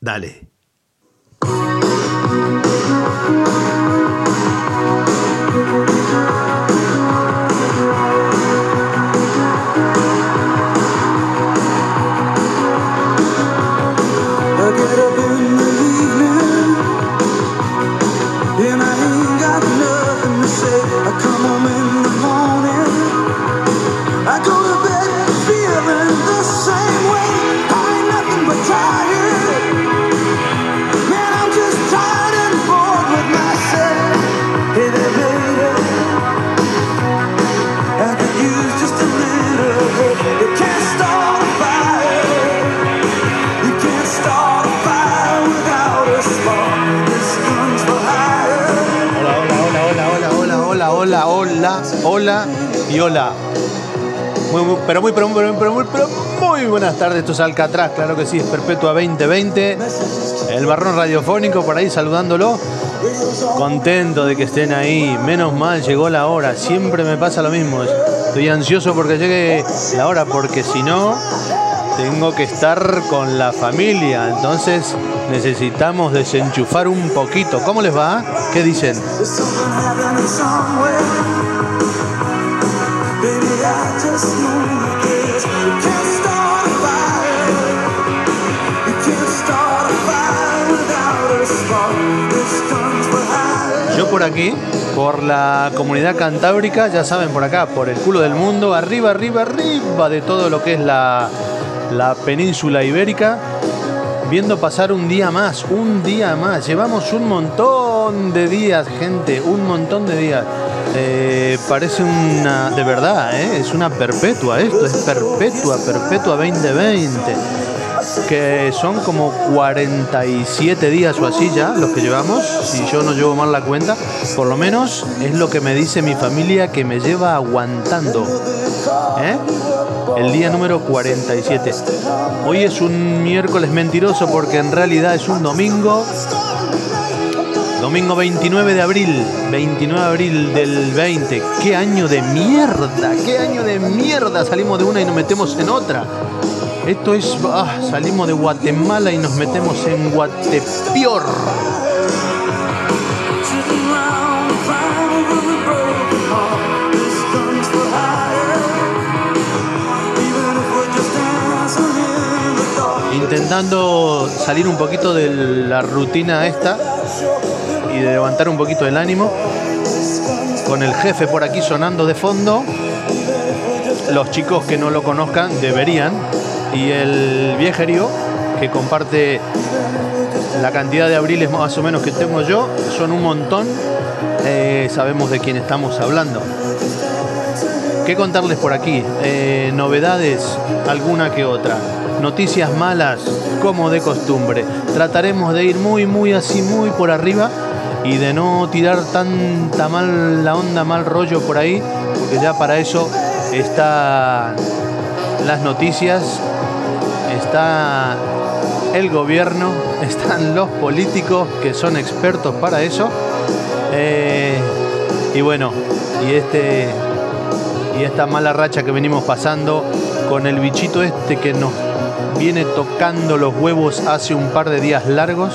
Dale. Hola y hola. Pero, muy, pero, muy, pero, muy, pero muy buenas tardes. Esto es Alcatraz, claro que sí, es Perpetua 2020. El barrón radiofónico por ahí saludándolo. Contento de que estén ahí. Menos mal, llegó la hora. Siempre me pasa lo mismo. Estoy ansioso porque llegue la hora, porque si no, tengo que estar con la familia. Entonces necesitamos desenchufar un poquito. ¿Cómo les va? ¿Qué dicen? Yo por aquí, por la comunidad cantábrica, ya saben, por acá, por el culo del mundo, arriba, arriba, arriba de todo lo que es la, la península ibérica, viendo pasar un día más, un día más. Llevamos un montón de días, gente, un montón de días. Eh, parece una, de verdad, ¿eh? es una perpetua esto, es perpetua, perpetua 2020 que son como 47 días o así ya los que llevamos, si yo no llevo mal la cuenta, por lo menos es lo que me dice mi familia que me lleva aguantando. ¿eh? El día número 47. Hoy es un miércoles mentiroso porque en realidad es un domingo. Domingo 29 de abril, 29 de abril del 20. ¡Qué año de mierda! ¡Qué año de mierda! Salimos de una y nos metemos en otra. Esto es, ah, salimos de Guatemala y nos metemos en Guatepior. Intentando salir un poquito de la rutina esta y de levantar un poquito el ánimo. Con el jefe por aquí sonando de fondo. Los chicos que no lo conozcan deberían y el viejerío, que comparte la cantidad de abriles más o menos que tengo yo, son un montón, eh, sabemos de quién estamos hablando. ¿Qué contarles por aquí? Eh, novedades, alguna que otra. Noticias malas, como de costumbre. Trataremos de ir muy, muy así, muy por arriba y de no tirar tanta mal la onda, mal rollo por ahí, porque ya para eso están las noticias está el gobierno, están los políticos que son expertos para eso. Eh, y bueno, y este y esta mala racha que venimos pasando con el bichito este que nos viene tocando los huevos hace un par de días largos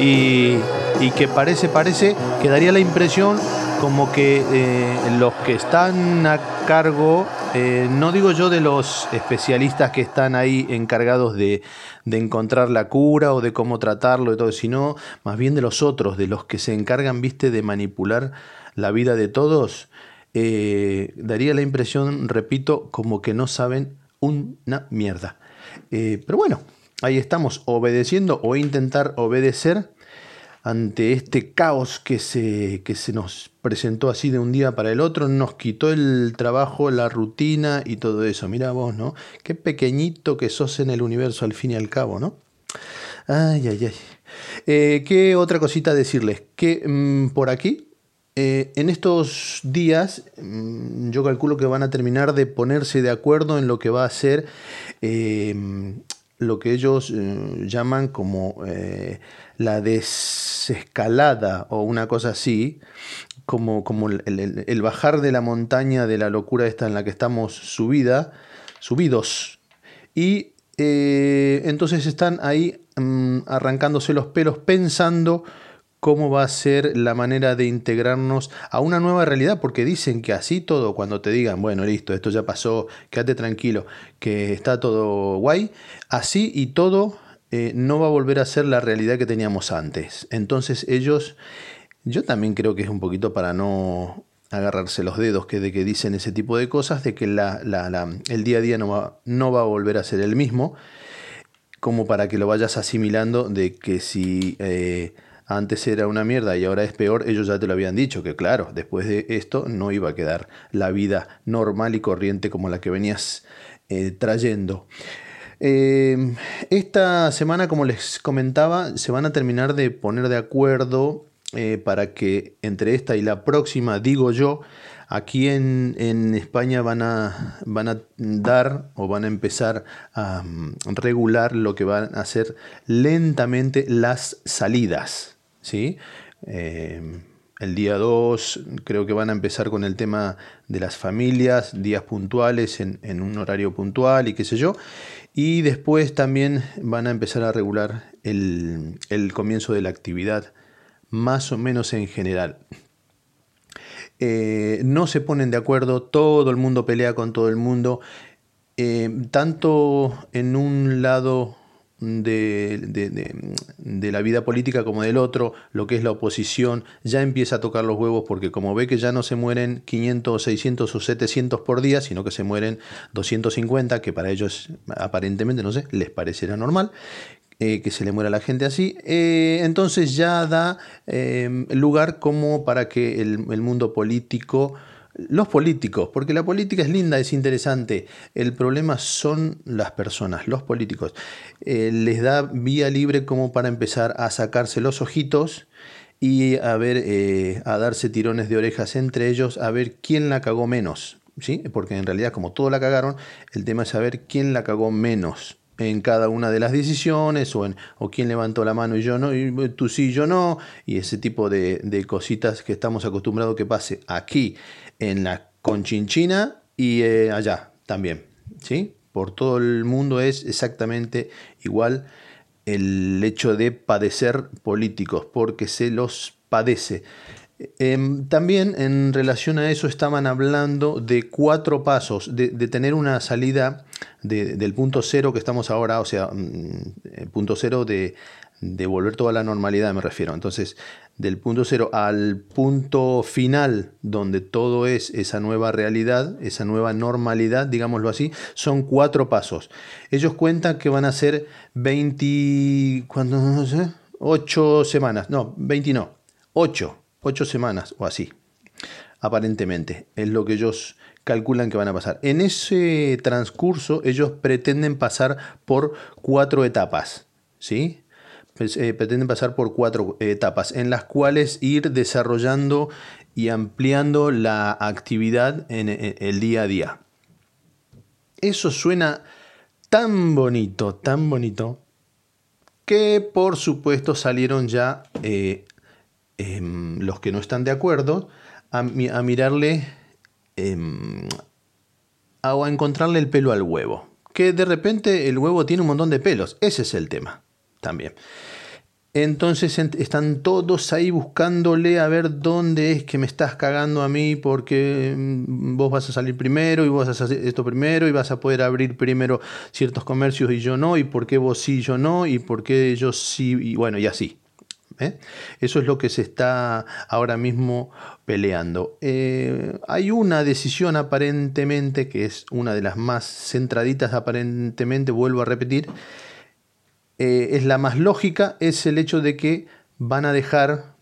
y, y que parece, parece que daría la impresión como que eh, los que están a cargo, eh, no digo yo de los especialistas que están ahí encargados de, encontrar la cura o de cómo tratarlo y todo, sino más bien de los otros, de los que se encargan, viste, de manipular la vida de todos, eh, daría la impresión, repito, como que no saben una mierda. pero bueno, ahí estamos, obedeciendo o intentar obedecer ante este caos que se, que se nos presentó así de un día para el otro, nos quitó el trabajo, la rutina y todo eso. Mira vos, ¿no? Qué pequeñito que sos en el universo al fin y al cabo, ¿no? Ay, ay, ay. Eh, ¿Qué otra cosita decirles? Que mm, por aquí, eh, en estos días, mm, yo calculo que van a terminar de ponerse de acuerdo en lo que va a ser eh, lo que ellos llaman como la desescalada o una cosa así, como, como el, bajar de la montaña de la locura esta en la que estamos subida, subidos. Y Eh, entonces están ahí mm, arrancándose los pelos pensando cómo va a ser la manera de integrarnos a una nueva realidad, porque dicen que así todo, cuando te digan, bueno, listo, esto ya pasó, quédate tranquilo, que está todo guay, así y todo eh, no va a volver a ser la realidad que teníamos antes. Entonces ellos, yo también creo que es un poquito para no agarrarse los dedos que de que dicen ese tipo de cosas, de que la, el día a día no va, no va a volver a ser el mismo, como para que lo vayas asimilando de que si... Eh, antes era una mierda y ahora es peor, ellos ya te lo habían dicho, que claro, después de esto no iba a quedar la vida normal y corriente como la que venías eh, trayendo. Eh, esta semana, como les comentaba, se van a terminar de poner de acuerdo eh, para que entre esta y la próxima, digo yo, aquí en, España van a, van a dar o van a empezar a mm, regular lo que van a ser lentamente las salidas. ¿Sí? Eh, el día 2 creo que van a empezar con el tema de las familias, días puntuales en, un horario puntual y qué sé yo. Y después también van a empezar a regular el, comienzo de la actividad, más o menos en general. Eh, no se ponen de acuerdo, todo el mundo pelea con todo el mundo, eh, tanto en un lado de, de, la vida política como del otro, lo que es la oposición, ya empieza a tocar los huevos porque como ve que ya no se mueren 500, 600 o 700 por día, sino que se mueren 250, que para ellos aparentemente, no sé, les parecerá normal. Eh, que se le muera la gente así, eh, entonces ya da eh, lugar como para que el mundo político los políticos, porque la política es linda, es interesante. El problema son las personas, los políticos. Eh, les da vía libre como para empezar a sacarse los ojitos y a ver, eh, a darse tirones de orejas entre ellos, a ver quién la cagó menos. ¿sí? Porque en realidad, como todos la cagaron, el tema es saber quién la cagó menos en cada una de las decisiones o, en, o quién levantó la mano y yo no, y tú sí, yo no, y ese tipo de, de cositas que estamos acostumbrados que pase aquí en la Conchinchina y eh, allá también. ¿sí? Por todo el mundo es exactamente igual el hecho de padecer políticos, porque se los padece. Em, también en relación a eso estaban hablando de cuatro pasos, de, tener una salida del punto cero que estamos ahora, o sea, mm, el punto cero de, de volver toda la normalidad, me refiero. Entonces, del punto cero al punto final, donde todo es esa nueva realidad, esa nueva normalidad, digámoslo así, son cuatro pasos. Ellos cuentan que van a ser 20, ¿cuándo? No sé, 8 semanas, no, 20 no, 8, 8 semanas o así, aparentemente, es lo que ellos calculan que van a pasar. En ese transcurso ellos pretenden pasar por cuatro etapas, ¿sí? Pues, eh, pretenden pasar por cuatro etapas en las cuales ir desarrollando y ampliando la actividad en, el día a día. Eso suena tan bonito, tan bonito, que por supuesto salieron ya eh, em, los que no están de acuerdo a, mirarle em, a, a encontrarle el pelo al huevo. Que de repente el huevo tiene un montón de pelos. Ese es el tema también. Entonces están todos ahí buscándole a ver dónde es que me estás cagando a mí porque mm, vos vas a salir primero y vos vas a hacer esto primero y vas a poder abrir primero ciertos comercios y yo no y por qué vos sí y yo no y por qué yo sí y bueno y así. ¿eh? Eso es lo que se está ahora mismo peleando. Eh, hay una decisión aparentemente que es una de las más centraditas aparentemente, vuelvo a repetir, eh, es la más lógica, es el hecho de que van a dejar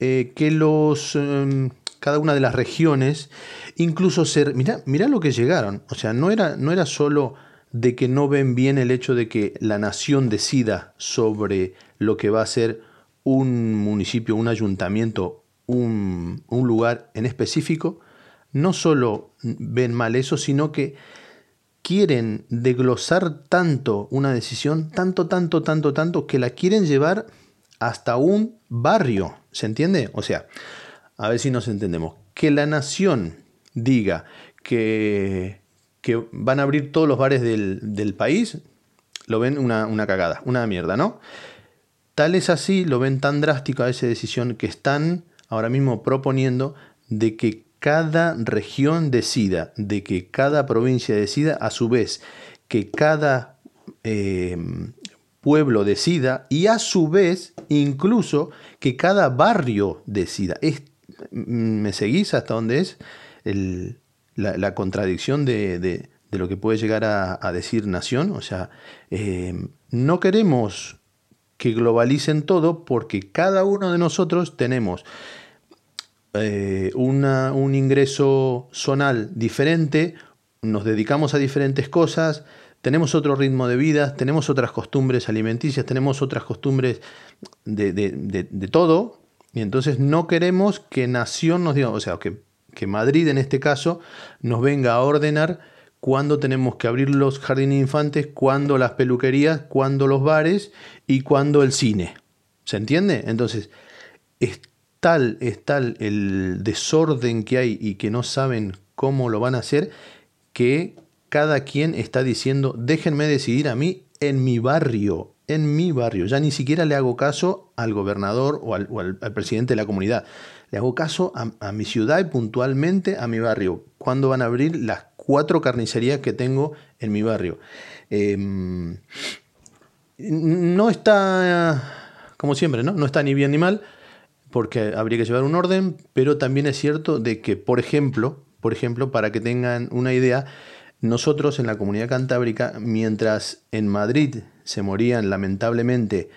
eh, que los, em, cada una de las regiones, incluso ser, mira lo que llegaron, o sea, no era, no era solo de que no ven bien el hecho de que la nación decida sobre lo que va a ser un municipio, un ayuntamiento, un, un lugar en específico, no solo ven mal eso, sino que quieren desglosar tanto una decisión, tanto, tanto, tanto, tanto, que la quieren llevar hasta un barrio. ¿Se entiende? O sea, a ver si nos entendemos. Que la nación diga que, que van a abrir todos los bares del, país, lo ven una, una, cagada, una mierda, ¿no? Tal es así, lo ven tan drástico a esa decisión que están ahora mismo proponiendo de que cada región decida, de que cada provincia decida, a su vez, que cada eh, pueblo decida y a su vez incluso que cada barrio decida. ¿Me seguís hasta dónde es la, contradicción de, lo que puede llegar a, decir nación? O sea, eh, no queremos que globalicen todo porque cada uno de nosotros tenemos eh, un ingreso zonal diferente, nos dedicamos a diferentes cosas, tenemos otro ritmo de vida, tenemos otras costumbres alimenticias, tenemos otras costumbres de, todo, y entonces no queremos que Nación nos diga, o sea, que, que Madrid en este caso nos venga a ordenar cuándo tenemos que abrir los jardines infantes, cuándo las peluquerías, cuándo los bares y cuándo el cine. ¿Se entiende? Entonces, es tal, es tal el desorden que hay y que no saben cómo lo van a hacer, que cada quien está diciendo, déjenme decidir a mí en mi barrio, en mi barrio. Ya ni siquiera le hago caso al gobernador o al, presidente de la comunidad. Le hago caso a, mi ciudad y puntualmente a mi barrio. ¿Cuándo van a abrir las cuatro carnicerías que tengo en mi barrio? Em, no está, como siempre, ¿no? No está ni bien ni mal porque habría que llevar un orden, pero también es cierto de que, por ejemplo, por ejemplo, para que tengan una idea, nosotros en la comunidad cantábrica, mientras en Madrid se morían lamentablemente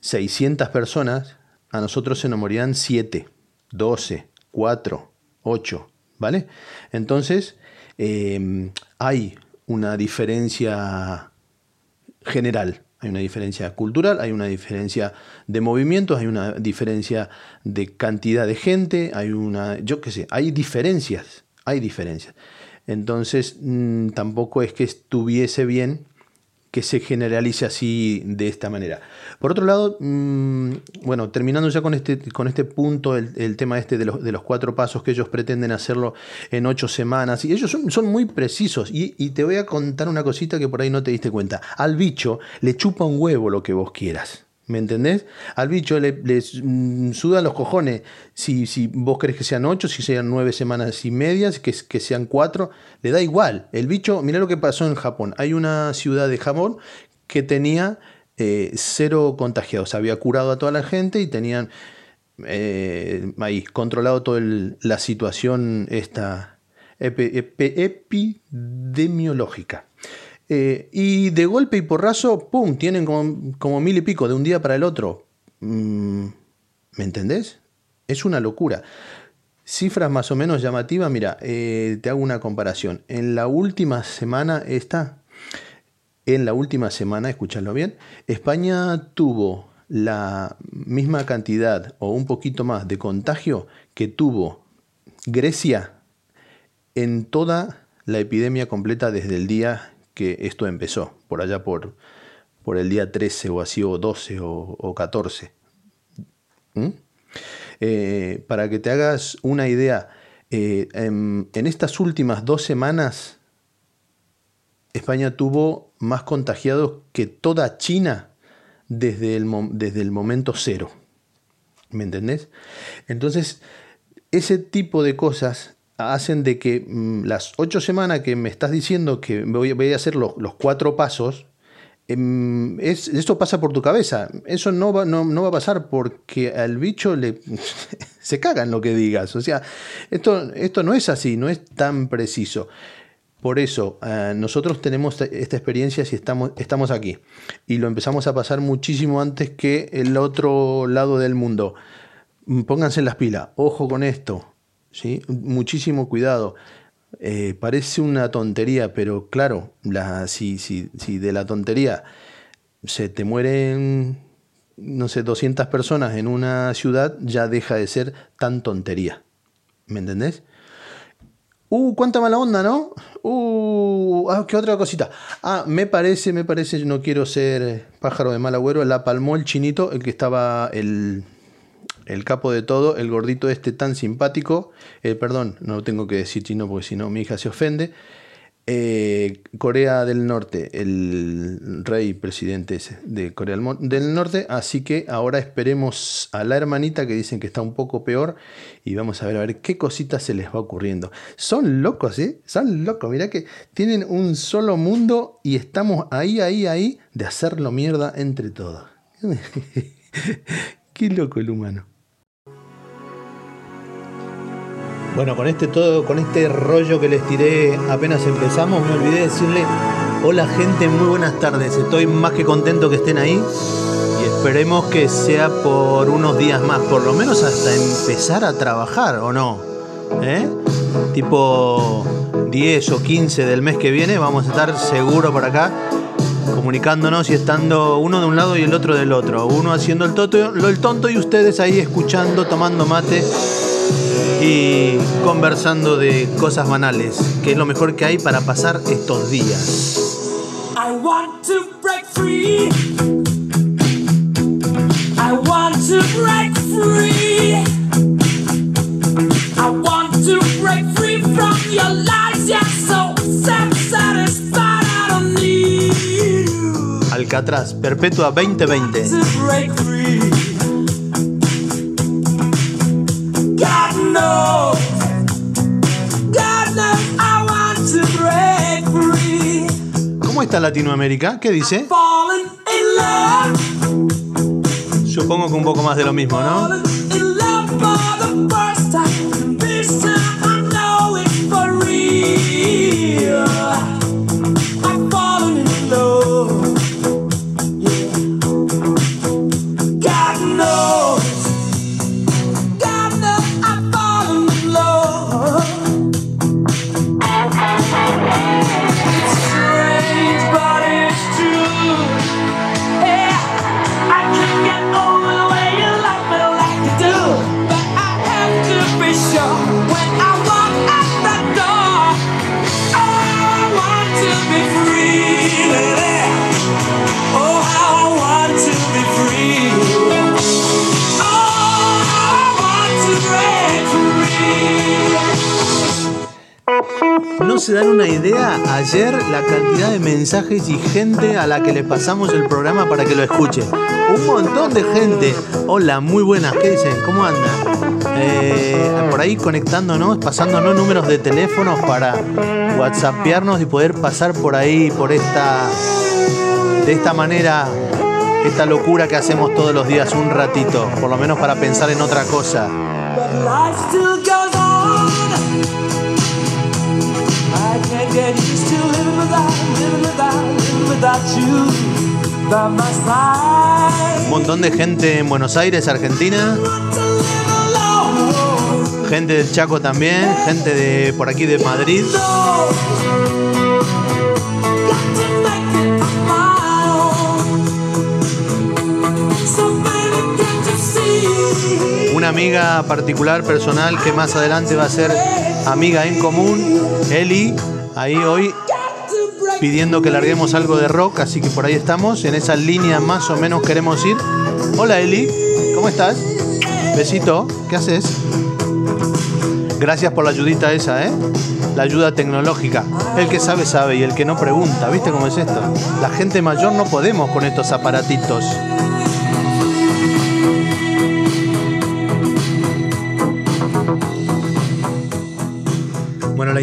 600 personas, a nosotros se nos morían 7, 12, 4, 8, ¿vale? Entonces, eh, hay una diferencia general. Hay una diferencia cultural, hay una diferencia de movimientos, hay una diferencia de cantidad de gente, hay una, yo qué sé, hay diferencias, hay diferencias. Entonces, mm, tampoco es que estuviese bien que se generalice así de esta manera. Por otro lado, mm, bueno, terminando ya con este, con este punto, el, tema este de los, de los, cuatro pasos que ellos pretenden hacerlo en ocho semanas, y ellos son, muy precisos, y, y, te voy a contar una cosita que por ahí no te diste cuenta. Al bicho le chupa un huevo lo que vos quieras. ¿Me entendés? Al bicho le, mm, sudan los cojones. Si, si, vos querés que sean ocho, si sean nueve semanas y medias, que, que sean cuatro, le da igual. El bicho, mira lo que pasó en Japón. Hay una ciudad de Japón que tenía eh, cero contagiados. Había curado a toda la gente y tenían eh, controlado toda la situación esta epidemiológica. Eh, y de golpe y porrazo, ¡pum!, tienen como, mil y pico de un día para el otro. Mm, ¿Me entendés? Es una locura. Cifras más o menos llamativas, mira, eh, te hago una comparación. En la última semana, esta, en la última semana, escúchalo bien, España tuvo la misma cantidad o un poquito más de contagio que tuvo Grecia en toda la epidemia completa desde el día que esto empezó, por allá por, por el día 13 o así, o 12 o, 14. ¿Mm? Eh, para que te hagas una idea, eh, en, estas últimas dos semanas, España tuvo más contagiados que toda China desde el, desde el momento cero. ¿Me entendés? Entonces, ese tipo de cosas hacen de que mm, las ocho semanas que me estás diciendo que voy, a hacer los, cuatro pasos, em, es, esto pasa por tu cabeza. Eso no va, a pasar porque al bicho le se caga en lo que digas. O sea, esto, no es así, no es tan preciso. Por eso, eh, nosotros tenemos esta experiencia si estamos, estamos aquí. Y lo empezamos a pasar muchísimo antes que el otro lado del mundo. Mm, pónganse las pilas, ojo con esto. ¿Sí? Muchísimo cuidado. Eh, parece una tontería, pero claro, la, si, si, si, de la tontería se te mueren, no sé, 200 personas en una ciudad, ya deja de ser tan tontería. ¿Me entendés? Uh, cuánta mala onda, ¿no? Uh, ah, qué otra cosita. Ah, me parece, me parece, yo no quiero ser pájaro de mal agüero, la palmó el chinito, el que estaba el el capo de todo, el gordito este tan simpático, eh, perdón, no tengo que decir chino porque si no mi hija se ofende, eh, Corea del Norte, el rey presidente ese de Corea del Norte, así que ahora esperemos a la hermanita que dicen que está un poco peor y vamos a ver a ver qué cositas se les va ocurriendo. Son locos, ¿eh? Son locos, mirá que tienen un solo mundo y estamos ahí, ahí, ahí de hacerlo mierda entre todos. qué loco el humano. Bueno, con este todo, con este rollo que les tiré apenas empezamos, me olvidé decirle, hola gente, muy buenas tardes. Estoy más que contento que estén ahí y esperemos que sea por unos días más, por lo menos hasta empezar a trabajar, ¿o no? ¿Eh? Tipo 10 o 15 del mes que viene, vamos a estar seguro por acá comunicándonos y estando uno de un lado y el otro del otro. Uno haciendo el, toto, el tonto y ustedes ahí escuchando, tomando mate y conversando de cosas banales, que es lo mejor que hay para pasar estos días. I want to break free. I want to break free. I want to break free from your lies. Yeah, so satisfied. I don't need you. Alcatraz, Perpetua 2020. ¿Cómo está Latinoamérica? ¿Qué dice? Supongo que un poco más de lo mismo, ¿no? Mensajes y gente a la que le pasamos el programa para que lo escuche. Un montón de gente. Hola, muy buenas, ¿qué dicen? ¿Cómo andan? Eh, por ahí conectándonos, pasándonos números de teléfonos para whatsappearnos y poder pasar por ahí, por esta, de esta manera, esta locura que hacemos todos los días un ratito, por lo menos para pensar en otra cosa. Un montón de gente en Buenos Aires, Argentina. Gente del Chaco también, gente de por aquí de Madrid. Una amiga particular, personal, que más adelante va a ser amiga en común, Eli, ahí hoy pidiendo que larguemos algo de rock, así que por ahí estamos, en esa línea más o menos queremos ir. Hola Eli, ¿cómo estás? Besito, ¿qué haces? Gracias por la ayudita esa, ¿eh? La ayuda tecnológica. El que sabe, sabe y el que no pregunta, ¿viste cómo es esto? La gente mayor no podemos con estos aparatitos.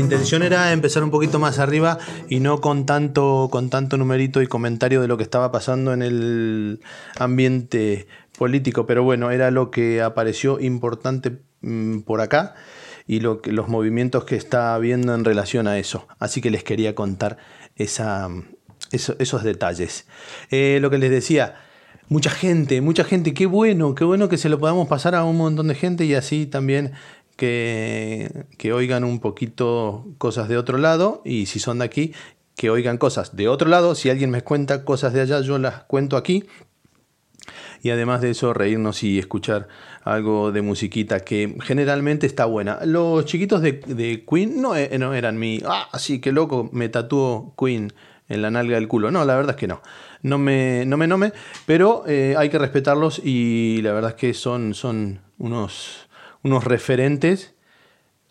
Intención era empezar un poquito más arriba y no con tanto, con tanto numerito y comentario de lo que estaba pasando en el ambiente político, pero bueno, era lo que apareció importante mm, por acá y lo los movimientos que está habiendo en relación a eso. Así que les quería contar esa, esos detalles. Eh, lo que les decía, mucha gente, mucha gente, qué bueno, qué bueno que se lo podamos pasar a un montón de gente y así también que, que oigan un poquito cosas de otro lado y si son de aquí, que oigan cosas de otro lado. Si alguien me cuenta cosas de allá, yo las cuento aquí. Y además de eso, reírnos y escuchar algo de musiquita que generalmente está buena. Los chiquitos de, de Queen no, eh, no, eran mi. Ah, sí, qué loco, me tatuó Queen en la nalga del culo. No, la verdad es que no. No me, no me, no me. Pero eh, hay que respetarlos y la verdad es que son, son unos unos referentes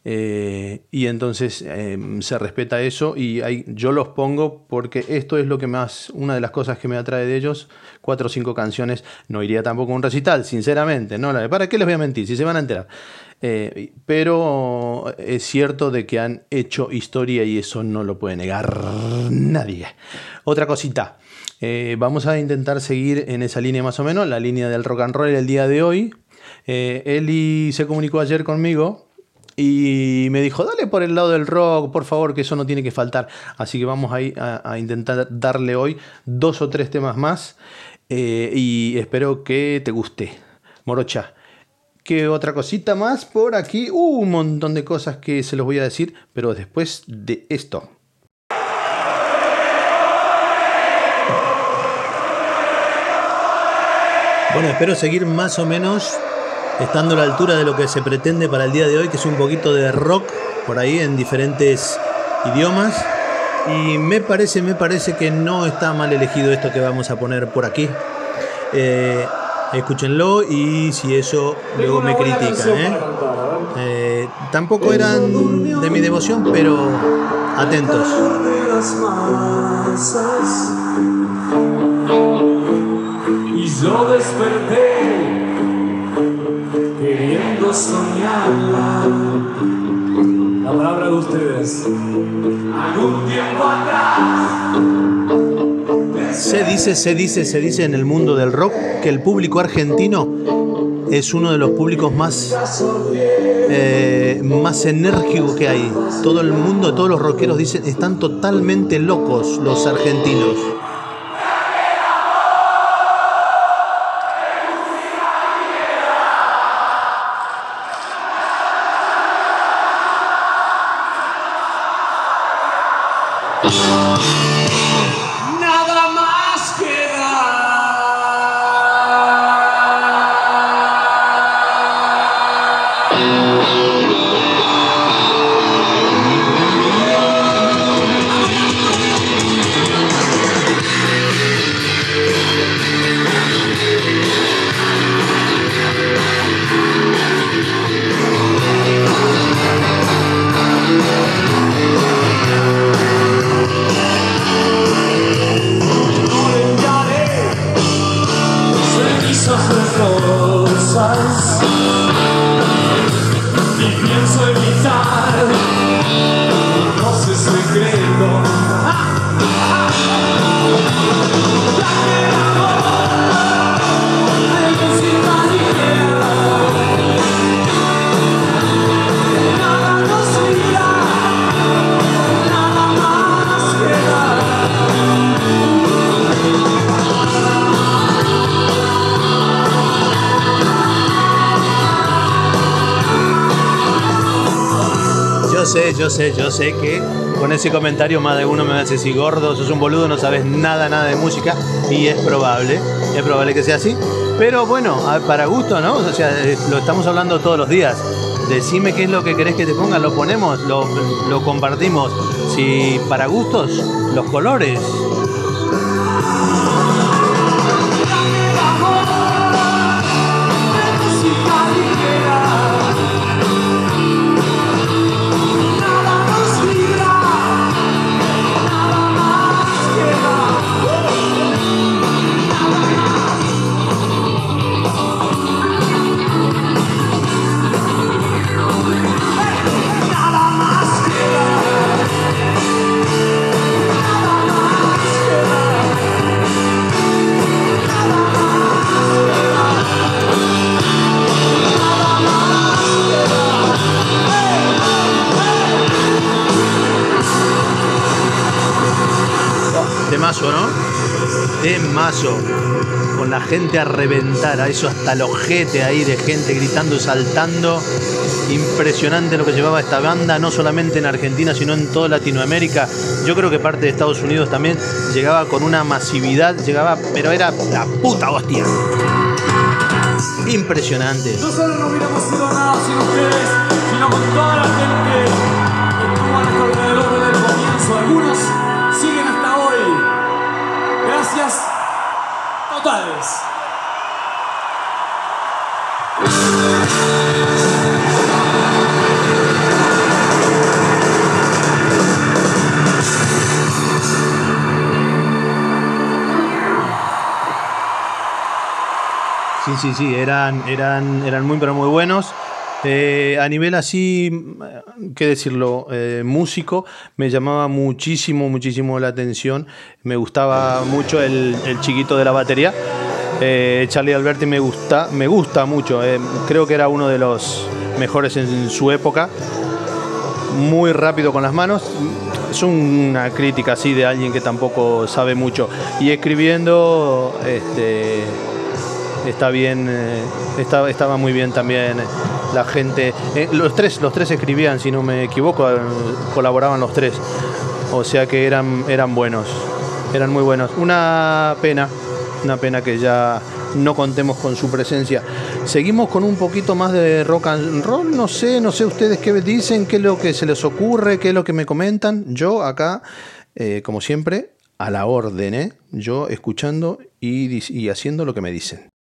Eh, y entonces em, se respeta eso y yo los pongo porque esto es lo que más, una de las cosas que me atrae de ellos, cuatro o cinco canciones, no iría tampoco a un recital, sinceramente, no, ¿para qué les voy a mentir? Si se van a enterar. Eh, pero es cierto de que han hecho historia y eso no lo puede negar nadie. Otra cosita, eh, vamos a intentar seguir en esa línea más o menos, la línea del rock and roll el día de hoy. Eli se comunicó ayer conmigo y me dijo, dale por el lado del rock, por favor, que eso no tiene que faltar. Así que vamos a, a intentar darle hoy dos o tres temas más eh, y espero que te guste. Morocha. ¿Qué otra cosita más por aquí? Uh, un montón de cosas que se los voy a decir, pero después de esto. Bueno, espero seguir más o menos estando a la altura de lo que se pretende para el día de hoy, que es un poquito de rock por ahí en diferentes idiomas. Y me parece, me parece que no está mal elegido esto que vamos a poner por aquí. Eh, escúchenlo y si eso luego me critican. ¿eh? Eh, tampoco eran de mi devoción, pero atentos. Y yo desperté soñarla. La palabra de ustedes. Algún tiempo atrás. Se dice, se dice, se dice en el mundo del rock que el público argentino es uno de los públicos más, eh, más enérgicos que hay. Todo el mundo, todos los rockeros dicen, están totalmente locos los argentinos. Yo sé, yo sé que con ese comentario más de uno me va si gordo, sos un boludo, no sabes nada, nada de música, y es probable, es probable que sea así. Pero bueno, para gusto, ¿no? O sea, eh, lo estamos hablando todos los días. Decime qué es lo que querés que te ponga, lo ponemos, lo, lo compartimos. Si para gustos, los colores, con la gente a reventar, a eso hasta el ojete ahí de gente gritando, saltando. Impresionante lo que llevaba esta banda, no solamente en Argentina, sino en toda Latinoamérica. Yo creo que parte de Estados Unidos también llegaba con una masividad, llegaba, pero era la puta hostia. Impresionante. No solo no hubiéramos sido nada sin ustedes, sino con toda la gente que estuvo alrededor desde el comienzo. Algunos Sí, sí, sí, eran, eran, eran muy, pero muy buenos. Eh, a nivel así, qué decirlo, eh, músico, me llamaba muchísimo, muchísimo la atención. Me gustaba mucho el chiquito de la batería. Eh, Charlie Alberti me gusta, me gusta mucho. creo que era uno de los mejores en su época. Muy rápido con las manos. Es una crítica así de alguien que tampoco sabe mucho. Y escribiendo, este está bien, eh, estaba, muy bien también la gente. Eh, los tres, los tres escribían, si no me equivoco, eh, colaboraban los tres. O sea que eran, eran buenos, eran muy buenos. Una pena, una pena que ya no contemos con su presencia. Seguimos con un poquito más de rock and roll. No sé, no sé ustedes qué dicen, qué es lo que se les ocurre, qué es lo que me comentan. Yo acá, como siempre, a la orden, ¿eh? Yo escuchando y haciendo lo que me dicen.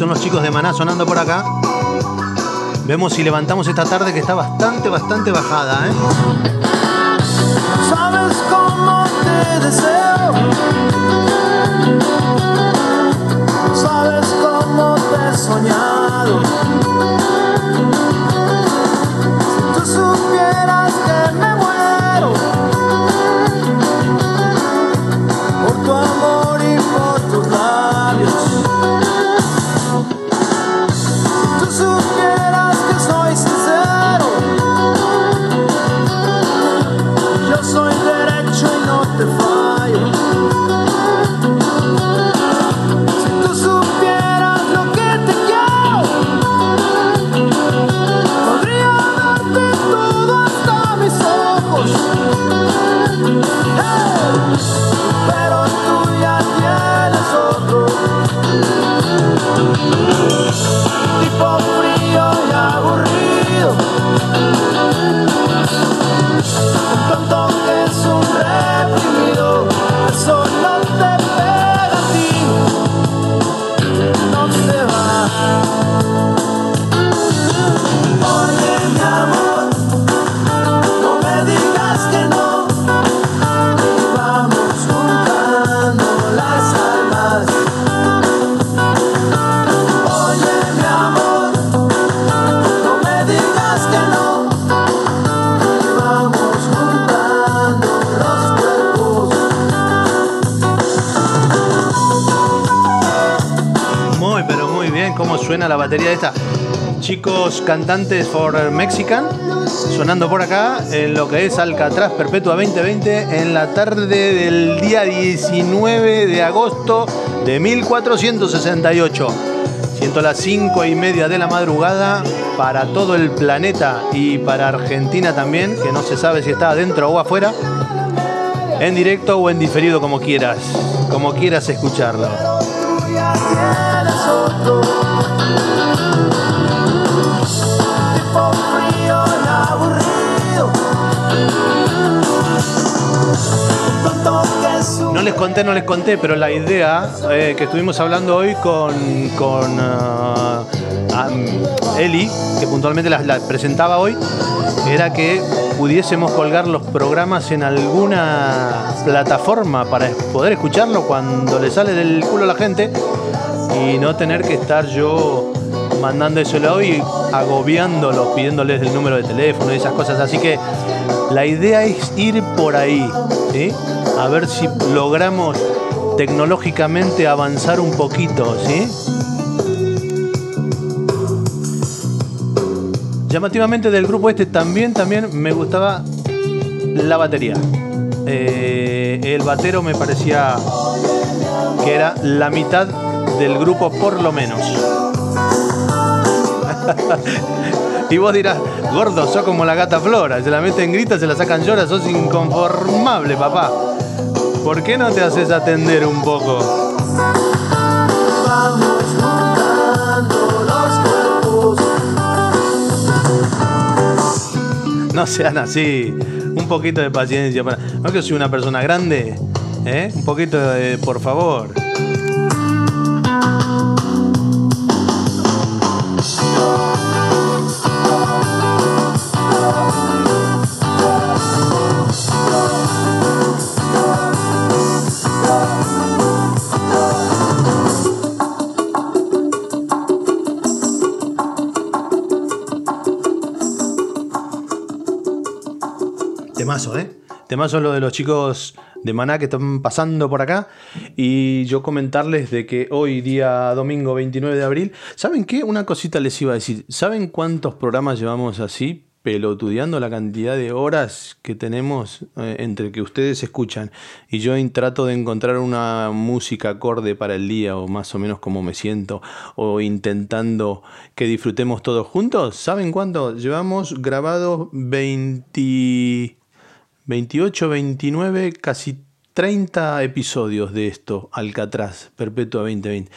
Son los chicos de Maná sonando por acá. Vemos si levantamos esta tarde que está bastante, bastante bajada, ¿eh? ¿Sabes cómo te deseo? soñado esta. Chicos cantantes for Mexican, sonando por acá en lo que es Alcatraz Perpetua 2020 en la tarde del día 19 de agosto de 1468. Siento las 5 y media de la madrugada para todo el planeta y para Argentina también, que no se sabe si está adentro o afuera. En directo o en diferido, como quieras, como quieras escucharlo. No les conté, no les conté, pero la idea eh, que estuvimos hablando hoy con, con uh, Eli, que puntualmente la, presentaba hoy, era que pudiésemos colgar los programas en alguna plataforma para poder escucharlo cuando le sale del culo a la gente y no tener que estar yo mandando eso y agobiándolos, pidiéndoles el número de teléfono y esas cosas. Así que la idea es ir por ahí, a ver si logramos tecnológicamente avanzar un poquito, ¿sí? Llamativamente del grupo este también, también me gustaba la batería. Eh, el batero me parecía que era la mitad del grupo por lo menos. Y vos dirás, gordo, sos como la gata flora, se la meten grita, se la sacan llora, sos inconformable, papá. ¿Por qué no te haces atender un poco? No sean así. Un poquito de paciencia. No que soy una persona grande. ¿eh? Un poquito de, por favor. Temazo, ¿eh? lo de los chicos de Maná que están pasando por acá. Y yo comentarles de que hoy, día domingo 29 de abril, ¿saben qué? Una cosita les iba a decir. ¿Saben cuántos programas llevamos así? pelotudeando la cantidad de horas que tenemos eh, entre que ustedes escuchan y yo trato de encontrar una música acorde para el día o más o menos como me siento o intentando que disfrutemos todos juntos. ¿Saben cuánto? Llevamos grabado 20 28, 29, casi 30 episodios de esto, Alcatraz, Perpetua 2020.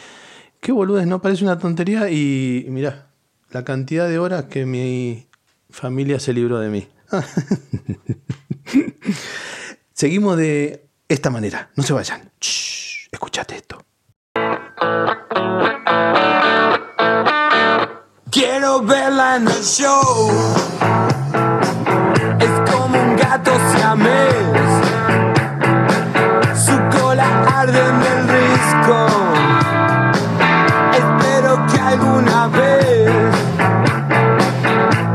Qué boludes, ¿no? Parece una tontería y mirá, la cantidad de horas que mi familia se libró de mí. Seguimos de esta manera, no se vayan. escuchate esto. Quiero verla en el show siamés. Su cola arde en el risco. Espero que alguna vez,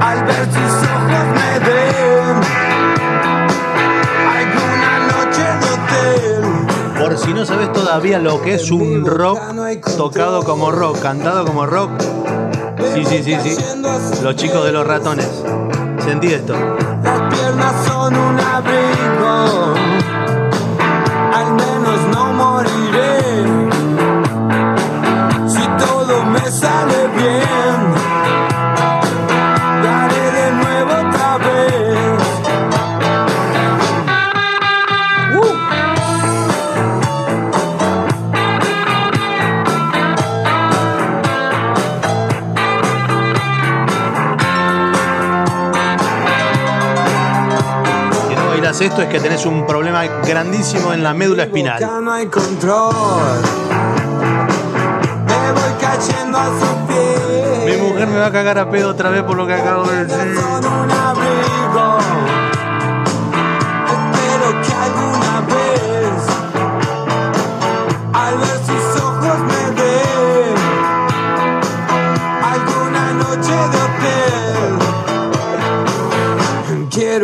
al ver sus ojos, me den alguna noche de hotel. Por si no sabes todavía lo que es un rock tocado como rock, cantado como rock. Sí, sí, sí, sí. Los chicos de los ratones. Sentí esto son un abrigo. Esto es que tenés un problema grandísimo en la médula espinal. no hay control. Me voy cayendo a su pie. Mi mujer me va a cagar a pedo otra vez por lo que acabo de decir.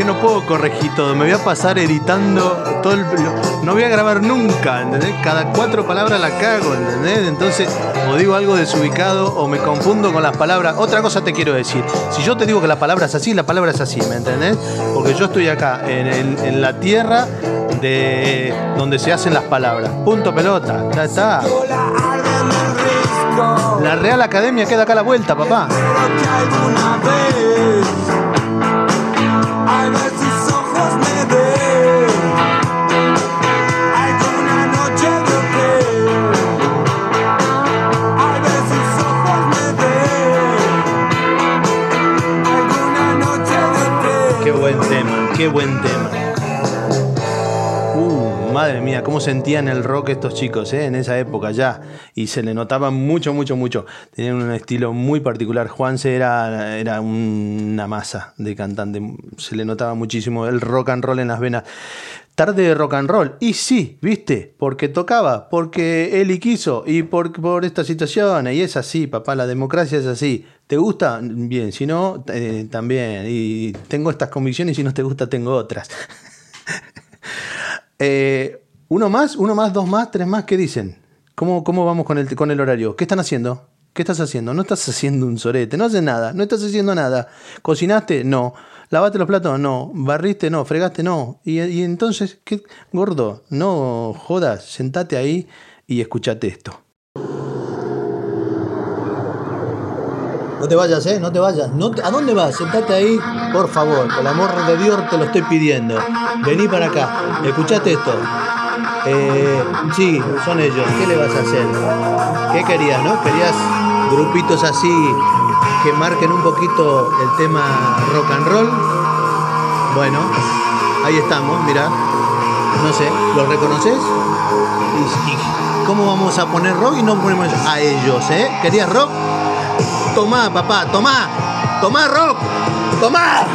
que no puedo corregir todo. Me voy a pasar editando todo el. No voy a grabar nunca, ¿entendés? Cada cuatro palabras la cago, ¿entendés? Entonces, o digo algo desubicado o me confundo con las palabras. Otra cosa te quiero decir. Si yo te digo que la palabra es así, la palabra es así, ¿me entendés? Porque yo estoy acá, en, en la tierra de donde se hacen las palabras. Punto pelota, ya está. La Real Academia queda acá a la vuelta, papá. Qué buen tema. Uh, madre mía, cómo sentían el rock estos chicos eh, en esa época ya. Y se le notaba mucho, mucho, mucho. Tenían un estilo muy particular. Juanse era, era una masa de cantante. Se le notaba muchísimo el rock and roll en las venas. Tarde de rock and roll. Y sí, viste, porque tocaba, porque él y quiso, y por, por esta situación. Y es así, papá, la democracia es así. ¿Te gusta? Bien, si no, eh, también. Y tengo estas convicciones y si no te gusta, tengo otras. Eh, ¿Uno más? ¿Uno más? ¿Dos más? ¿Tres más? ¿Qué dicen? ¿Cómo, cómo vamos con el, con el horario? ¿Qué están haciendo? ¿Qué estás haciendo? No estás haciendo un sorete, no haces nada, no estás haciendo nada. ¿Cocinaste? No. ¿Lavaste los platos? No. ¿Barriste? No. ¿Fregaste? No. Y, entonces, ¿qué? Gordo, no jodas, sentate ahí y escúchate esto. No te vayas, ¿eh? No te vayas. No ¿A dónde vas? Sentate ahí, por favor. Por el amor de Dios te lo estoy pidiendo. Vení para acá. ¿Escuchaste esto? Eh, sí, son ellos. ¿Qué le vas a hacer? ¿Qué querías, no? ¿Querías grupitos así que marquen un poquito el tema rock and roll? Bueno, ahí estamos, mira. No sé, ¿los reconoces? ¿Y, cómo vamos a poner rock y no ponemos a ellos, eh? ¿Querías rock? Tomá, papá, tomá. Tomá rock. Tomá.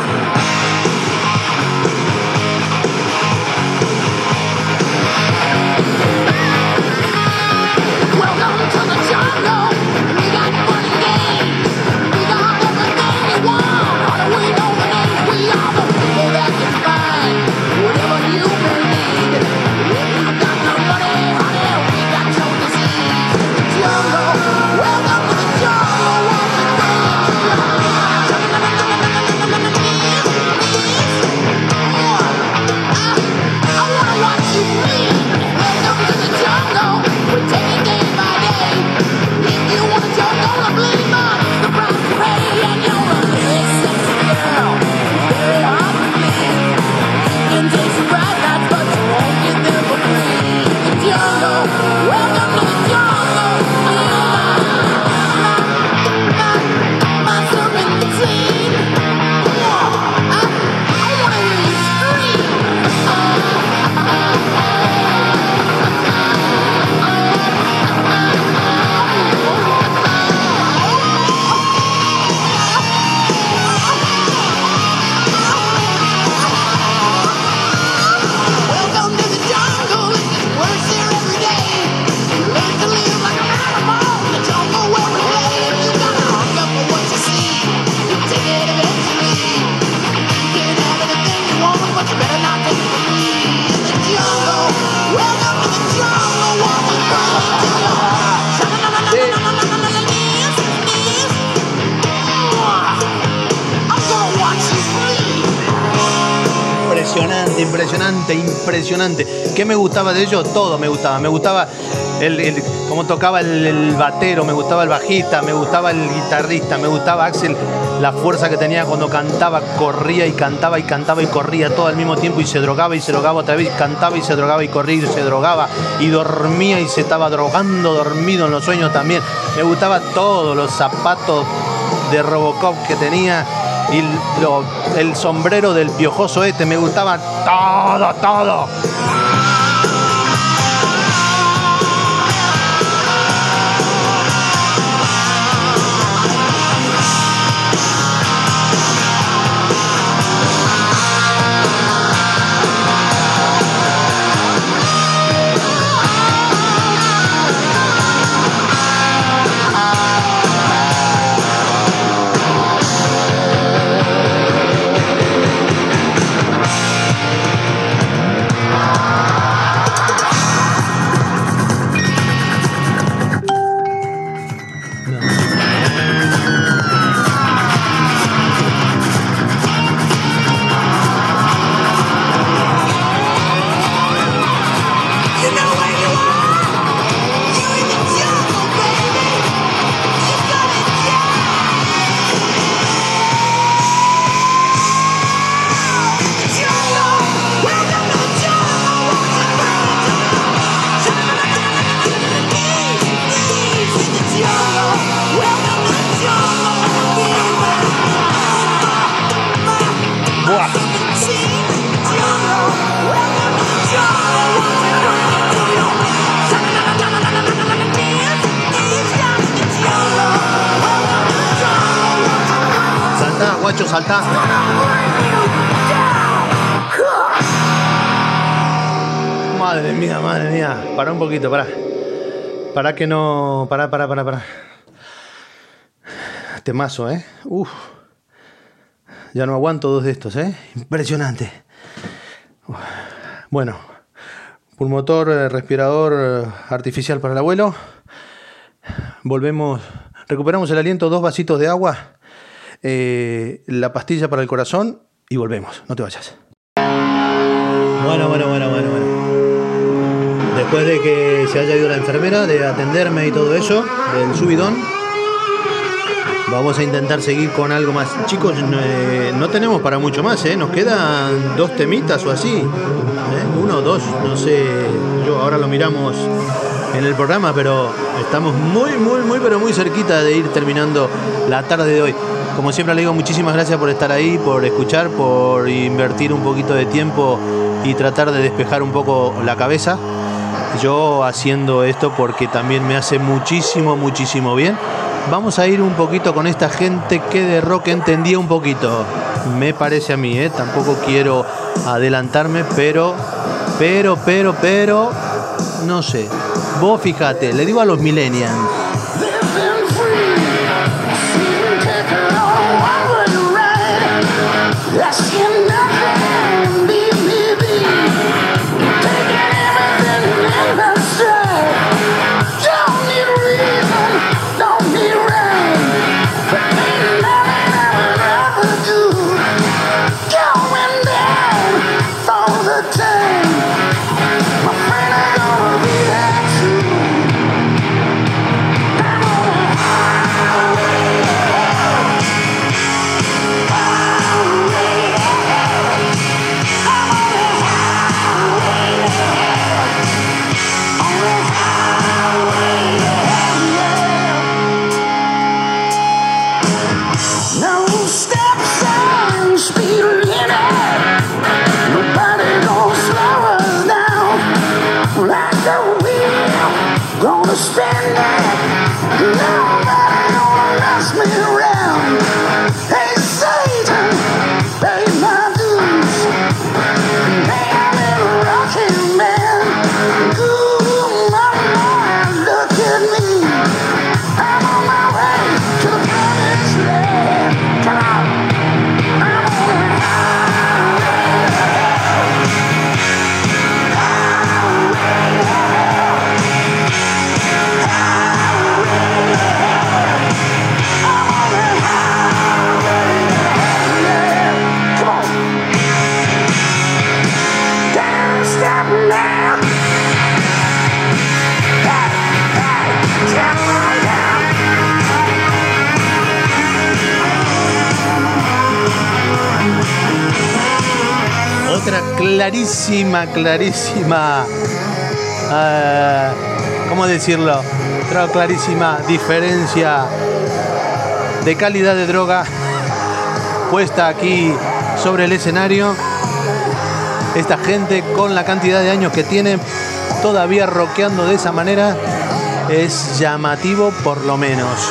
¿Qué me gustaba de ellos? Todo me gustaba. Me gustaba el, cómo tocaba el, batero, me gustaba el bajista, me gustaba el guitarrista, me gustaba Axel, la fuerza que tenía cuando cantaba, corría y cantaba y cantaba y corría todo al mismo tiempo y se drogaba y se drogaba otra vez, cantaba y se drogaba y corría y se drogaba y dormía y se estaba drogando dormido en los sueños también. Me gustaba todo, los zapatos de Robocop que tenía y el sombrero del piojoso este, me gustaba todo, todo. Para. Para que no. Para, para, para, para. Temazo, ¿eh? Uf. Ya no aguanto dos de estos, ¿eh? Impresionante. Bueno, pulmotor, eh, respirador eh, artificial para el abuelo. Volvemos, recuperamos el aliento, dos vasitos de agua eh, la pastilla para el corazón y volvemos. No te vayas. Bueno, bueno, bueno, bueno. Después de que se haya ido la enfermera de atenderme y todo eso, del subidón, Vamos a intentar seguir con algo más. Chicos, eh, no tenemos para mucho más, ¿eh? Nos quedan dos temitas o así. ¿eh? Uno o dos, no sé. Yo ahora lo miramos en el programa, pero estamos muy, muy, muy, pero muy cerquita de ir terminando la tarde de hoy. Como siempre le digo, muchísimas gracias por estar ahí, por escuchar, por invertir un poquito de tiempo y tratar de despejar un poco la cabeza. Yo haciendo esto porque también me hace muchísimo, muchísimo bien Vamos a ir un poquito con esta gente que de rock entendía un poquito. Me parece a mí, ¿eh? Tampoco quiero adelantarme, pero, pero, pero, pero, no sé. Vos fíjate, le digo a los millennials. Clarísima, clarísima, uh, ¿cómo decirlo? Otra clarísima diferencia de calidad de droga puesta aquí sobre el escenario. Esta gente con la cantidad de años que tiene todavía rockeando de esa manera es llamativo por lo menos.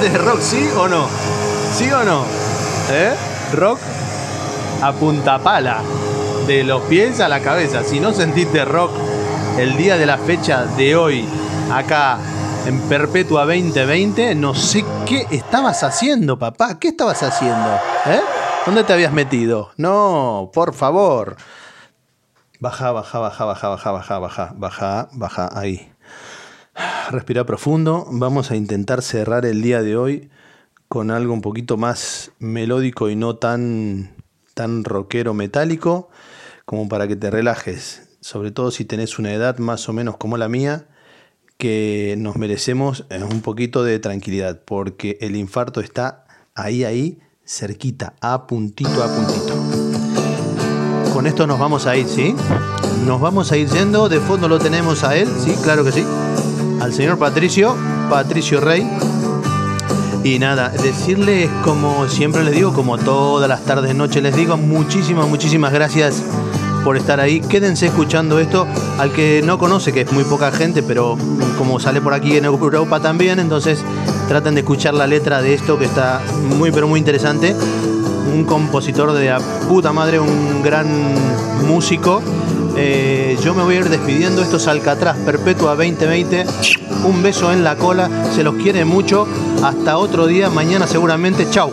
De rock, ¿sí o no? ¿Sí o no? ¿Eh? Rock a punta pala, de los pies a la cabeza. Si no sentiste rock el día de la fecha de hoy, acá en Perpetua 2020, no sé qué estabas haciendo, papá. ¿Qué estabas haciendo? ¿Eh? ¿Dónde te habías metido? No, por favor. Baja, baja, baja, baja, baja, baja, baja, baja, baja, ahí. Respira profundo. Vamos a intentar cerrar el día de hoy con algo un poquito más melódico y no tan, tan rockero metálico, como para que te relajes. Sobre todo si tenés una edad más o menos como la mía, que nos merecemos un poquito de tranquilidad, porque el infarto está ahí, ahí, cerquita, a puntito, a puntito. Con esto nos vamos a ir, ¿sí? nos vamos a ir yendo. De fondo lo tenemos a él, sí, claro que sí. Al señor Patricio, Patricio Rey. Y nada, decirles como siempre les digo, como todas las tardes, noches les digo, muchísimas, muchísimas gracias por estar ahí. Quédense escuchando esto. Al que no conoce, que es muy poca gente, pero como sale por aquí en Europa también, entonces traten de escuchar la letra de esto que está muy, pero muy interesante. Un compositor de la puta madre, un gran músico. Eh, yo me voy a ir despidiendo. Esto es Alcatraz Perpetua 2020. Un beso en la cola. Se los quiere mucho. Hasta otro día. Mañana seguramente. Chau.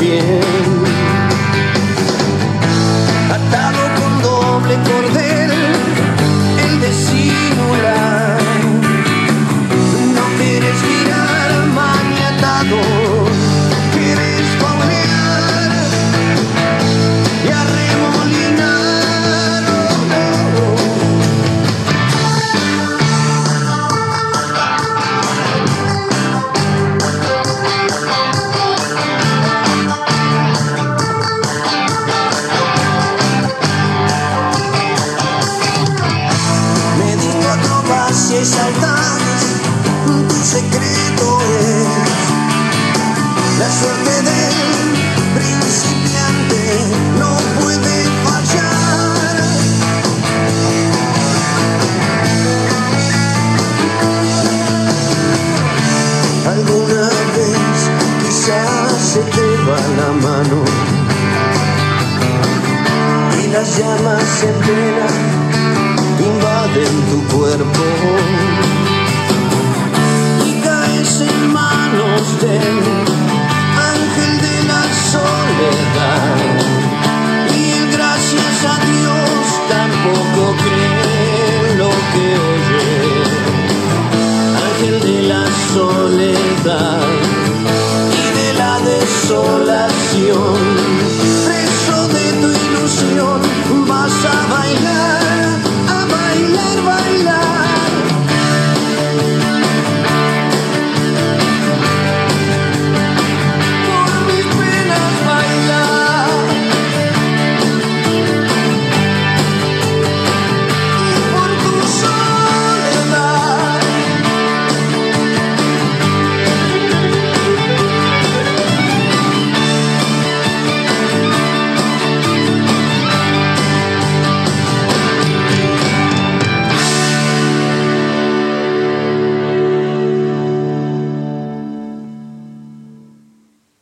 again.